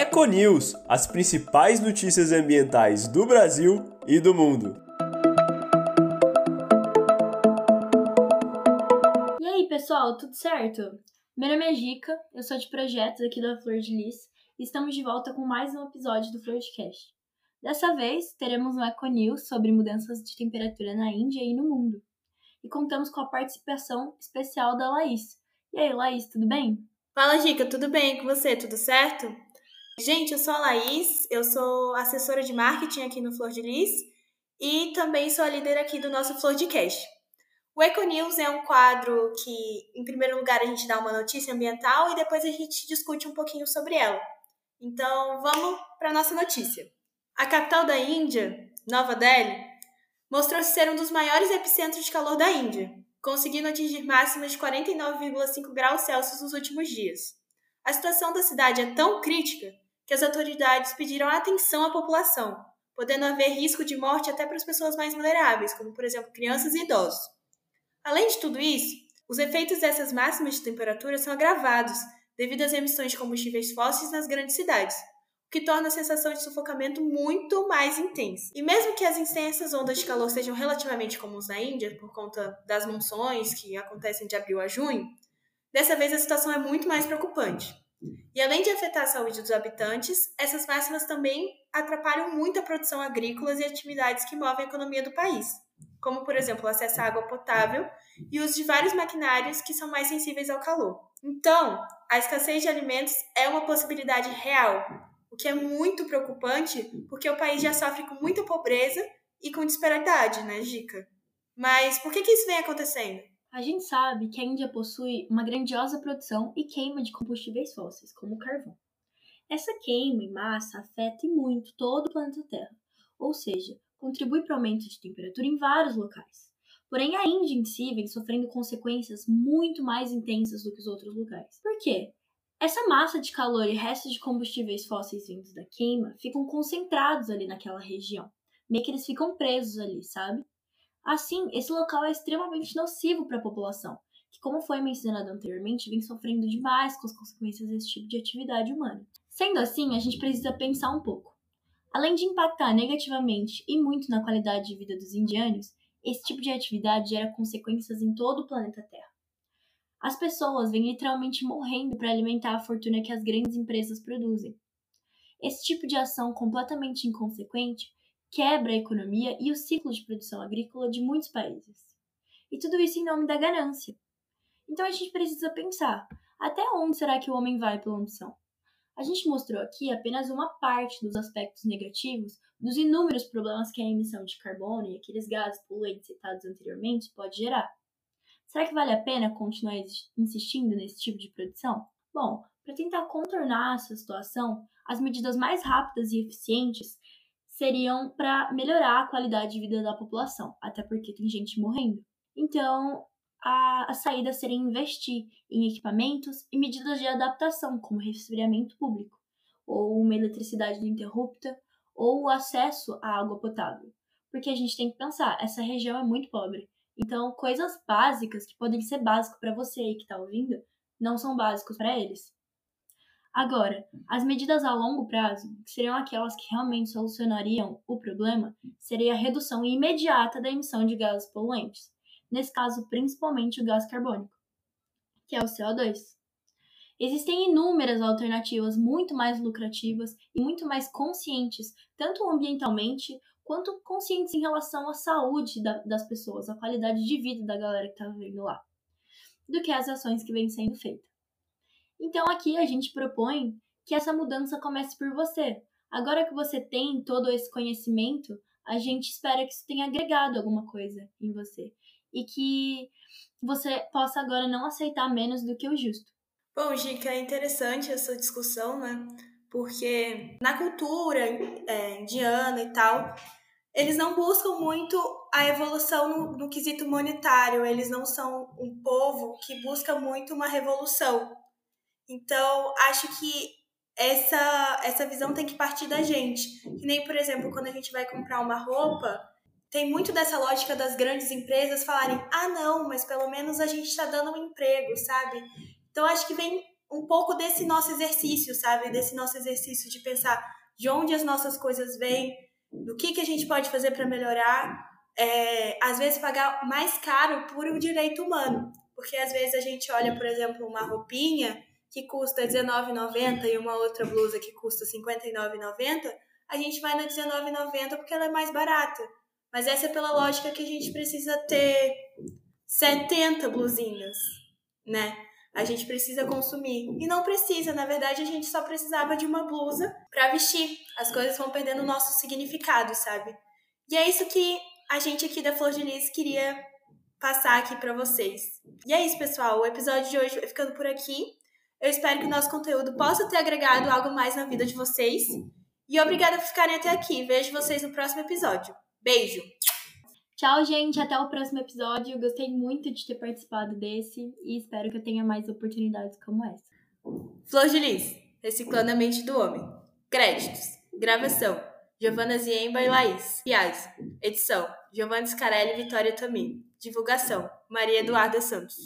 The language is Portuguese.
Econews, as principais notícias ambientais do Brasil e do mundo. E aí, pessoal, tudo certo? Meu nome é Gica, eu sou de projetos aqui da Flor de Lis e estamos de volta com mais um episódio do Florcast. Dessa vez, teremos um Econews sobre mudanças de temperatura na Índia e no mundo. E contamos com a participação especial da Laís. E aí, Laís, tudo bem? Fala, Gica, tudo bem com você? Tudo certo? Gente, eu sou a Laís, eu sou assessora de marketing aqui no Flor de Lis e também sou a líder aqui do nosso Flor de Cash. O Eco News é um quadro que, em primeiro lugar, a gente dá uma notícia ambiental e depois a gente discute um pouquinho sobre ela. Então, vamos para a nossa notícia. A capital da Índia, Nova Delhi, mostrou-se ser um dos maiores epicentros de calor da Índia, conseguindo atingir máximas de 49,5 graus Celsius nos últimos dias. A situação da cidade é tão crítica que as autoridades pediram atenção à população, podendo haver risco de morte até para as pessoas mais vulneráveis, como por exemplo crianças e idosos. Além de tudo isso, os efeitos dessas máximas de temperatura são agravados devido às emissões de combustíveis fósseis nas grandes cidades, o que torna a sensação de sufocamento muito mais intensa. E mesmo que as intensas ondas de calor sejam relativamente comuns na Índia, por conta das monções que acontecem de abril a junho, dessa vez a situação é muito mais preocupante. E além de afetar a saúde dos habitantes, essas máximas também atrapalham muito a produção agrícola e atividades que movem a economia do país, como, por exemplo, o acesso à água potável e o uso de vários maquinários que são mais sensíveis ao calor. Então, a escassez de alimentos é uma possibilidade real, o que é muito preocupante porque o país já sofre com muita pobreza e com disparidade, né, Gica? Mas por que, que isso vem acontecendo? A gente sabe que a Índia possui uma grandiosa produção e queima de combustíveis fósseis, como o carvão. Essa queima em massa afeta muito todo o planeta Terra, ou seja, contribui para o aumento de temperatura em vários locais. Porém, a Índia em si vem sofrendo consequências muito mais intensas do que os outros lugares. Por quê? Essa massa de calor e restos de combustíveis fósseis vindos da queima ficam concentrados ali naquela região. Meio que eles ficam presos ali, sabe? Assim, esse local é extremamente nocivo para a população, que, como foi mencionado anteriormente, vem sofrendo demais com as consequências desse tipo de atividade humana. Sendo assim, a gente precisa pensar um pouco. Além de impactar negativamente e muito na qualidade de vida dos indianos, esse tipo de atividade gera consequências em todo o planeta Terra. As pessoas vêm literalmente morrendo para alimentar a fortuna que as grandes empresas produzem. Esse tipo de ação completamente inconsequente quebra a economia e o ciclo de produção agrícola de muitos países. E tudo isso em nome da ganância. Então a gente precisa pensar: até onde será que o homem vai pela ambição? A gente mostrou aqui apenas uma parte dos aspectos negativos dos inúmeros problemas que a emissão de carbono e aqueles gases poluentes citados anteriormente pode gerar. Será que vale a pena continuar insistindo nesse tipo de produção? Bom, para tentar contornar essa situação, as medidas mais rápidas e eficientes seriam para melhorar a qualidade de vida da população, até porque tem gente morrendo. Então, a, a saída seria investir em equipamentos e medidas de adaptação, como resfriamento público, ou uma eletricidade ininterrupta, ou o acesso à água potável. Porque a gente tem que pensar, essa região é muito pobre. Então, coisas básicas que podem ser básicas para você aí que está ouvindo, não são básicos para eles. Agora, as medidas a longo prazo, que seriam aquelas que realmente solucionariam o problema, seria a redução imediata da emissão de gases poluentes, nesse caso principalmente o gás carbônico, que é o CO2. Existem inúmeras alternativas muito mais lucrativas e muito mais conscientes, tanto ambientalmente quanto conscientes em relação à saúde da, das pessoas, à qualidade de vida da galera que está vivendo lá, do que as ações que vêm sendo feitas. Então aqui a gente propõe que essa mudança comece por você. Agora que você tem todo esse conhecimento, a gente espera que isso tenha agregado alguma coisa em você e que você possa agora não aceitar menos do que o justo. Bom, Gica, é interessante essa discussão, né? Porque na cultura é, indiana e tal, eles não buscam muito a evolução no, no quesito monetário, eles não são um povo que busca muito uma revolução. Então, acho que essa, essa visão tem que partir da gente. Que nem, por exemplo, quando a gente vai comprar uma roupa, tem muito dessa lógica das grandes empresas falarem: ah, não, mas pelo menos a gente está dando um emprego, sabe? Então, acho que vem um pouco desse nosso exercício, sabe? Desse nosso exercício de pensar de onde as nossas coisas vêm, do que, que a gente pode fazer para melhorar. É, às vezes pagar mais caro por um direito humano. Porque às vezes a gente olha, por exemplo, uma roupinha que custa R$19,90 e uma outra blusa que custa R$59,90, a gente vai na R$19,90 porque ela é mais barata. Mas essa é pela lógica que a gente precisa ter 70 blusinhas, né? A gente precisa consumir. E não precisa, na verdade, a gente só precisava de uma blusa para vestir. As coisas vão perdendo o nosso significado, sabe? E é isso que a gente aqui da Flor de Lis queria passar aqui para vocês. E é isso, pessoal. O episódio de hoje vai ficando por aqui. Eu espero que o nosso conteúdo possa ter agregado algo mais na vida de vocês. E obrigada por ficarem até aqui. Vejo vocês no próximo episódio. Beijo! Tchau, gente. Até o próximo episódio. Gostei muito de ter participado desse e espero que eu tenha mais oportunidades como essa. Flor de Lis, Reciclando a Mente do Homem. Créditos. Gravação. Giovana Ziemba e Laís. Piazzi. Edição. Giovanni Scarelli e Vitória Tamim. Divulgação. Maria Eduarda Santos.